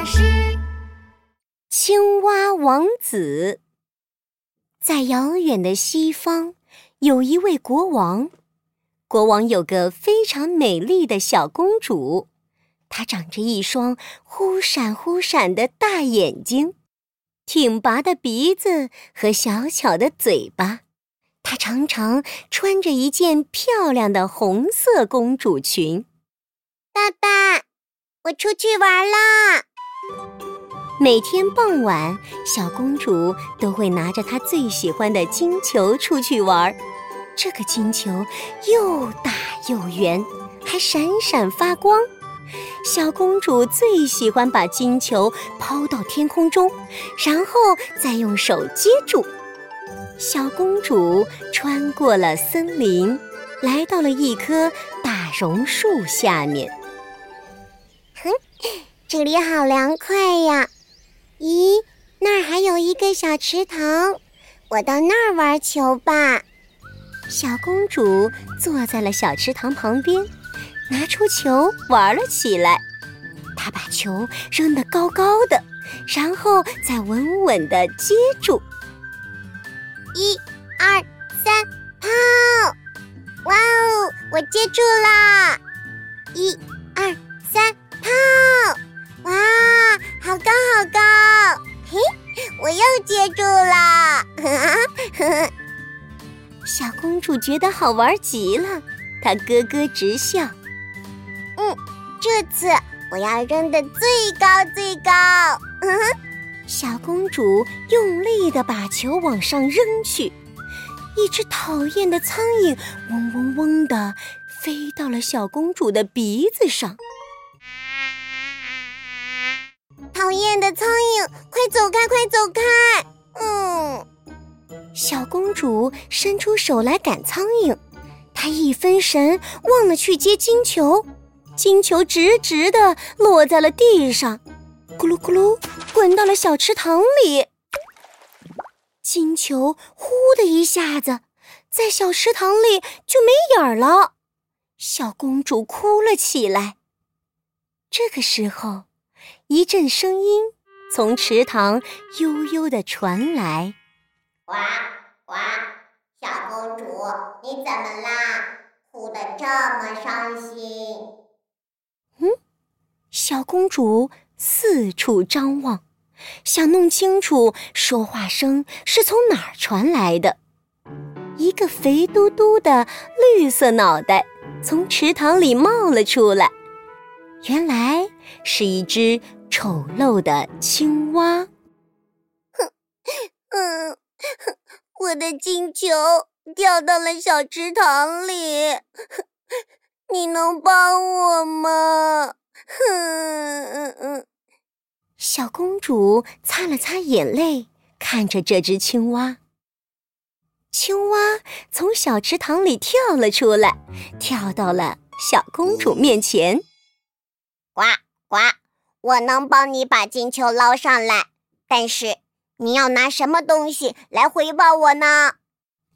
老师，青蛙王子。在遥远的西方，有一位国王。国王有个非常美丽的小公主，她长着一双忽闪忽闪的大眼睛，挺拔的鼻子和小巧的嘴巴。她常常穿着一件漂亮的红色公主裙。爸爸，我出去玩啦！每天傍晚，小公主都会拿着她最喜欢的金球出去玩儿。这个金球又大又圆，还闪闪发光。小公主最喜欢把金球抛到天空中，然后再用手接住。小公主穿过了森林，来到了一棵大榕树下面。哼，这里好凉快呀！咦，那儿还有一个小池塘，我到那儿玩球吧。小公主坐在了小池塘旁边，拿出球玩了起来。她把球扔得高高的，然后再稳稳地接住。一、二、三，抛！哇哦，我接住啦！一、二、三，抛！哇，好高好高！嘿，我又接住啦！小公主觉得好玩极了，她咯咯直笑。嗯，这次我要扔的最高最高。小公主用力的把球往上扔去，一只讨厌的苍蝇嗡嗡嗡的飞到了小公主的鼻子上。讨厌的苍蝇，快走开，快走开！嗯。小公主伸出手来赶苍蝇，她一分神，忘了去接金球，金球直直的落在了地上，咕噜咕噜滚到了小池塘里。金球呼的一下子，在小池塘里就没影儿了。小公主哭了起来。这个时候，一阵声音从池塘悠悠的传来。呱呱，小公主，你怎么啦？哭得这么伤心。嗯，小公主四处张望，想弄清楚说话声是从哪儿传来的。一个肥嘟嘟的绿色脑袋从池塘里冒了出来，原来是一只丑陋的青蛙。哼，嗯。我的金球掉到了小池塘里，你能帮我吗？哼！小公主擦了擦眼泪，看着这只青蛙。青蛙从小池塘里跳了出来，跳到了小公主面前。呱呱，我能帮你把金球捞上来，但是。你要拿什么东西来回报我呢？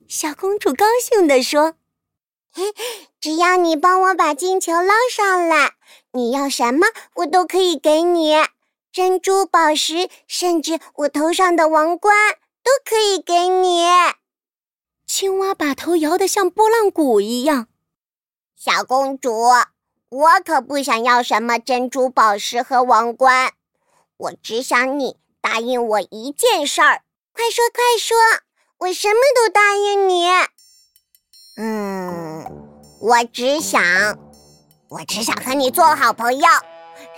小公主高兴地说：“ 只要你帮我把金球捞上来，你要什么我都可以给你，珍珠、宝石，甚至我头上的王冠都可以给你。”青蛙把头摇得像拨浪鼓一样。小公主，我可不想要什么珍珠、宝石和王冠，我只想你。答应我一件事儿，快说快说，我什么都答应你。嗯，我只想，我只想和你做好朋友，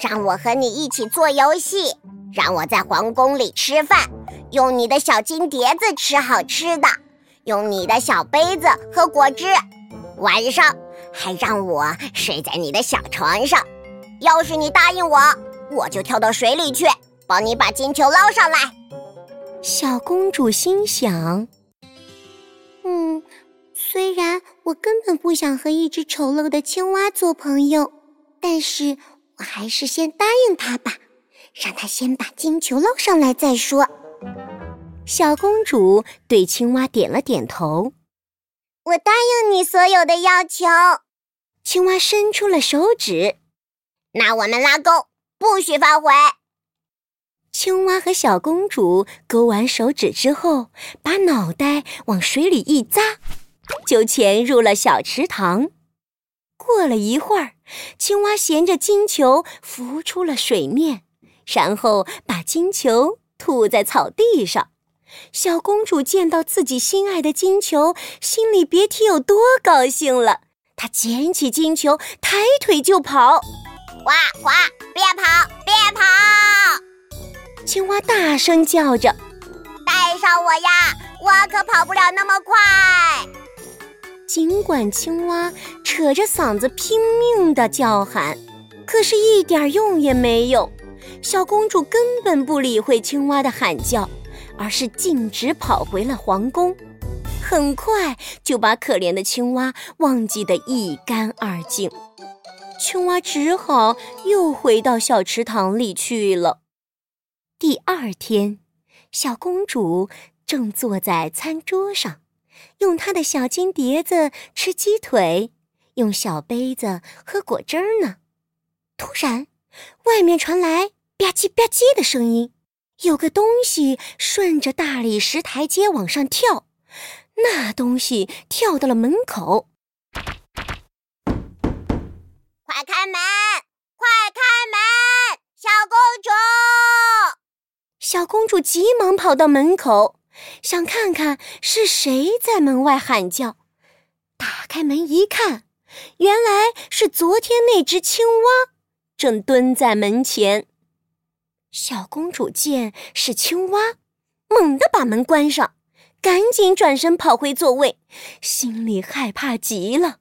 让我和你一起做游戏，让我在皇宫里吃饭，用你的小金碟子吃好吃的，用你的小杯子喝果汁，晚上还让我睡在你的小床上。要是你答应我，我就跳到水里去。帮你把金球捞上来。小公主心想：“嗯，虽然我根本不想和一只丑陋的青蛙做朋友，但是我还是先答应他吧，让他先把金球捞上来再说。”小公主对青蛙点了点头：“我答应你所有的要求。”青蛙伸出了手指：“那我们拉钩，不许反悔。”青蛙和小公主勾完手指之后，把脑袋往水里一扎，就潜入了小池塘。过了一会儿，青蛙衔着金球浮出了水面，然后把金球吐在草地上。小公主见到自己心爱的金球，心里别提有多高兴了。她捡起金球，抬腿就跑。哇哇！别跑，别跑！青蛙大声叫着：“带上我呀，我可跑不了那么快。”尽管青蛙扯着嗓子拼命的叫喊，可是一点用也没有。小公主根本不理会青蛙的喊叫，而是径直跑回了皇宫，很快就把可怜的青蛙忘记得一干二净。青蛙只好又回到小池塘里去了。第二天，小公主正坐在餐桌上，用她的小金碟子吃鸡腿，用小杯子喝果汁呢。突然，外面传来吧唧吧唧的声音，有个东西顺着大理石台阶往上跳，那东西跳到了门口。快开门！快开门！小公主，小公主急忙跑到门口，想看看是谁在门外喊叫。打开门一看，原来是昨天那只青蛙，正蹲在门前。小公主见是青蛙，猛地把门关上，赶紧转身跑回座位，心里害怕极了。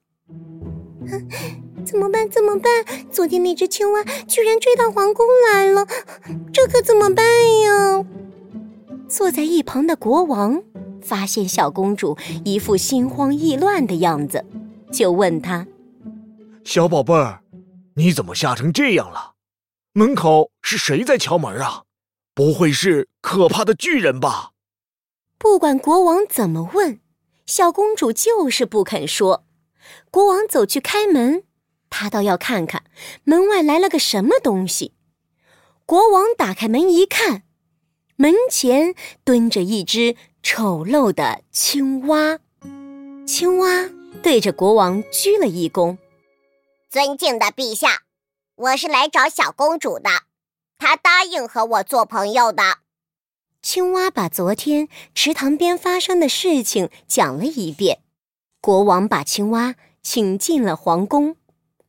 怎么办？怎么办？昨天那只青蛙居然追到皇宫来了，这可怎么办呀？坐在一旁的国王发现小公主一副心慌意乱的样子，就问她：“小宝贝儿，你怎么吓成这样了？门口是谁在敲门啊？不会是可怕的巨人吧？”不管国王怎么问，小公主就是不肯说。国王走去开门。他倒要看看门外来了个什么东西。国王打开门一看，门前蹲着一只丑陋的青蛙。青蛙对着国王鞠了一躬：“尊敬的陛下，我是来找小公主的，她答应和我做朋友的。”青蛙把昨天池塘边发生的事情讲了一遍。国王把青蛙请进了皇宫。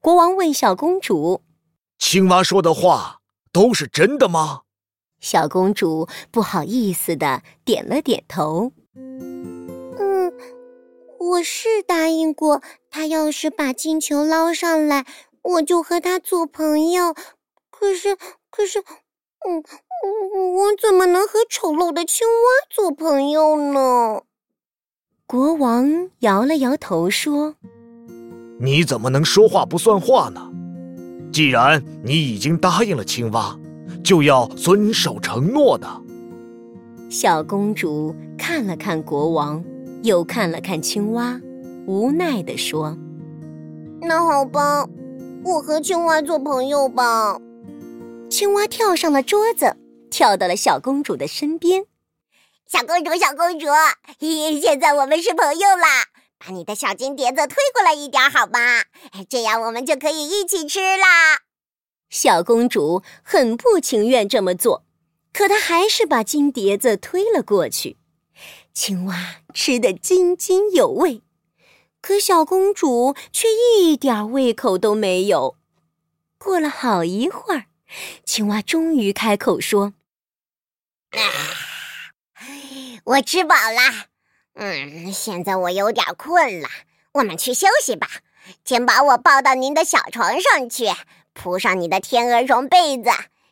国王问小公主：“青蛙说的话都是真的吗？”小公主不好意思的点了点头：“嗯，我是答应过他，要是把金球捞上来，我就和他做朋友。可是，可是，嗯，我怎么能和丑陋的青蛙做朋友呢？”国王摇了摇头说。你怎么能说话不算话呢？既然你已经答应了青蛙，就要遵守承诺的。小公主看了看国王，又看了看青蛙，无奈地说：“那好吧，我和青蛙做朋友吧。”青蛙跳上了桌子，跳到了小公主的身边。小公主，小公主，现在我们是朋友啦！把你的小金碟子推过来一点，好吗？这样我们就可以一起吃啦。小公主很不情愿这么做，可她还是把金碟子推了过去。青蛙吃得津津有味，可小公主却一点胃口都没有。过了好一会儿，青蛙终于开口说：“我吃饱了。”嗯，现在我有点困了，我们去休息吧。请把我抱到您的小床上去，铺上你的天鹅绒被子，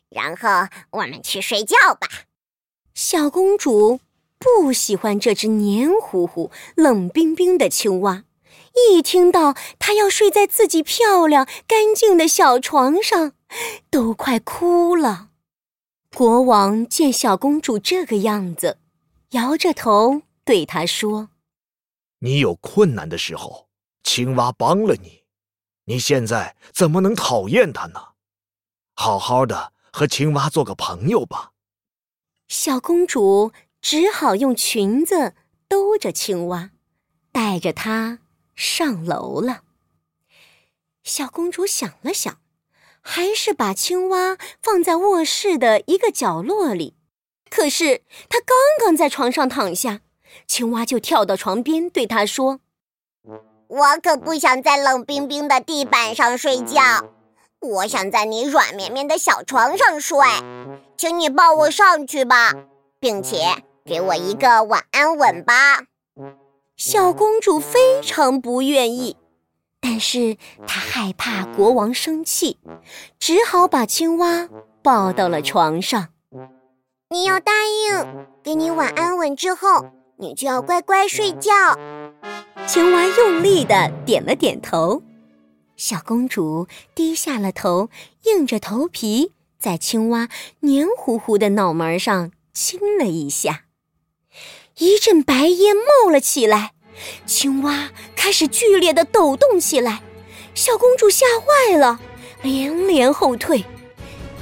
然后我们去睡觉吧。小公主不喜欢这只黏糊糊、冷冰冰的青蛙，一听到它要睡在自己漂亮干净的小床上，都快哭了。国王见小公主这个样子，摇着头。对她说：“你有困难的时候，青蛙帮了你，你现在怎么能讨厌它呢？好好的和青蛙做个朋友吧。”小公主只好用裙子兜着青蛙，带着它上楼了。小公主想了想，还是把青蛙放在卧室的一个角落里。可是他刚刚在床上躺下，青蛙就跳到床边，对他说：“我可不想在冷冰冰的地板上睡觉，我想在你软绵绵的小床上睡，请你抱我上去吧，并且给我一个晚安吻吧。”小公主非常不愿意。但是他害怕国王生气，只好把青蛙抱到了床上。你要答应，给你晚安吻之后，你就要乖乖睡觉。青蛙用力的点了点头。小公主低下了头，硬着头皮在青蛙黏糊糊的脑门上亲了一下。一阵白烟冒了起来。青蛙开始剧烈的抖动起来，小公主吓坏了，连连后退。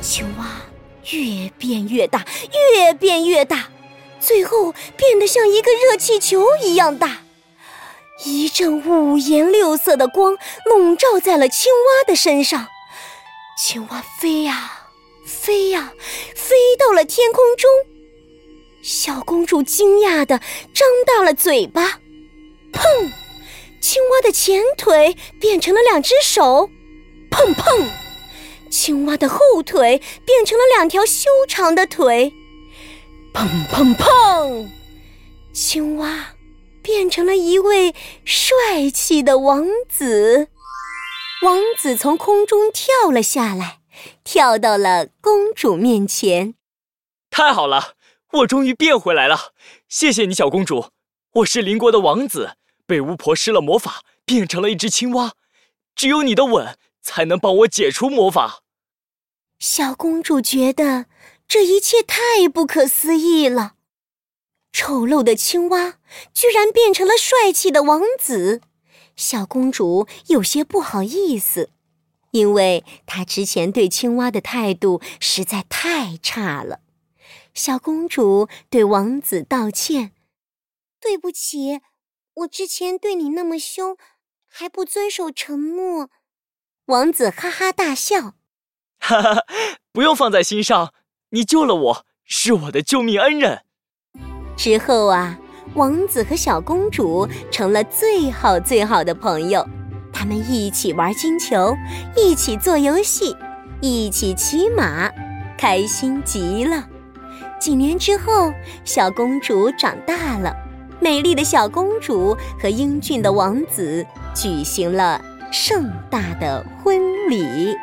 青蛙越变越大，越变越大，最后变得像一个热气球一样大。一阵五颜六色的光笼罩在了青蛙的身上，青蛙飞呀飞呀，飞到了天空中。小公主惊讶的张大了嘴巴。砰！青蛙的前腿变成了两只手，砰砰！青蛙的后腿变成了两条修长的腿，砰砰砰！青蛙变成了一位帅气的王子。王子从空中跳了下来，跳到了公主面前。太好了，我终于变回来了！谢谢你，小公主。我是邻国的王子。被巫婆施了魔法，变成了一只青蛙。只有你的吻才能帮我解除魔法。小公主觉得这一切太不可思议了。丑陋的青蛙居然变成了帅气的王子。小公主有些不好意思，因为她之前对青蛙的态度实在太差了。小公主对王子道歉：“对不起。”我之前对你那么凶，还不遵守承诺。王子哈哈大笑，哈哈，不用放在心上。你救了我，是我的救命恩人。之后啊，王子和小公主成了最好最好的朋友。他们一起玩金球，一起做游戏，一起骑马，开心极了。几年之后，小公主长大了。美丽的小公主和英俊的王子举行了盛大的婚礼。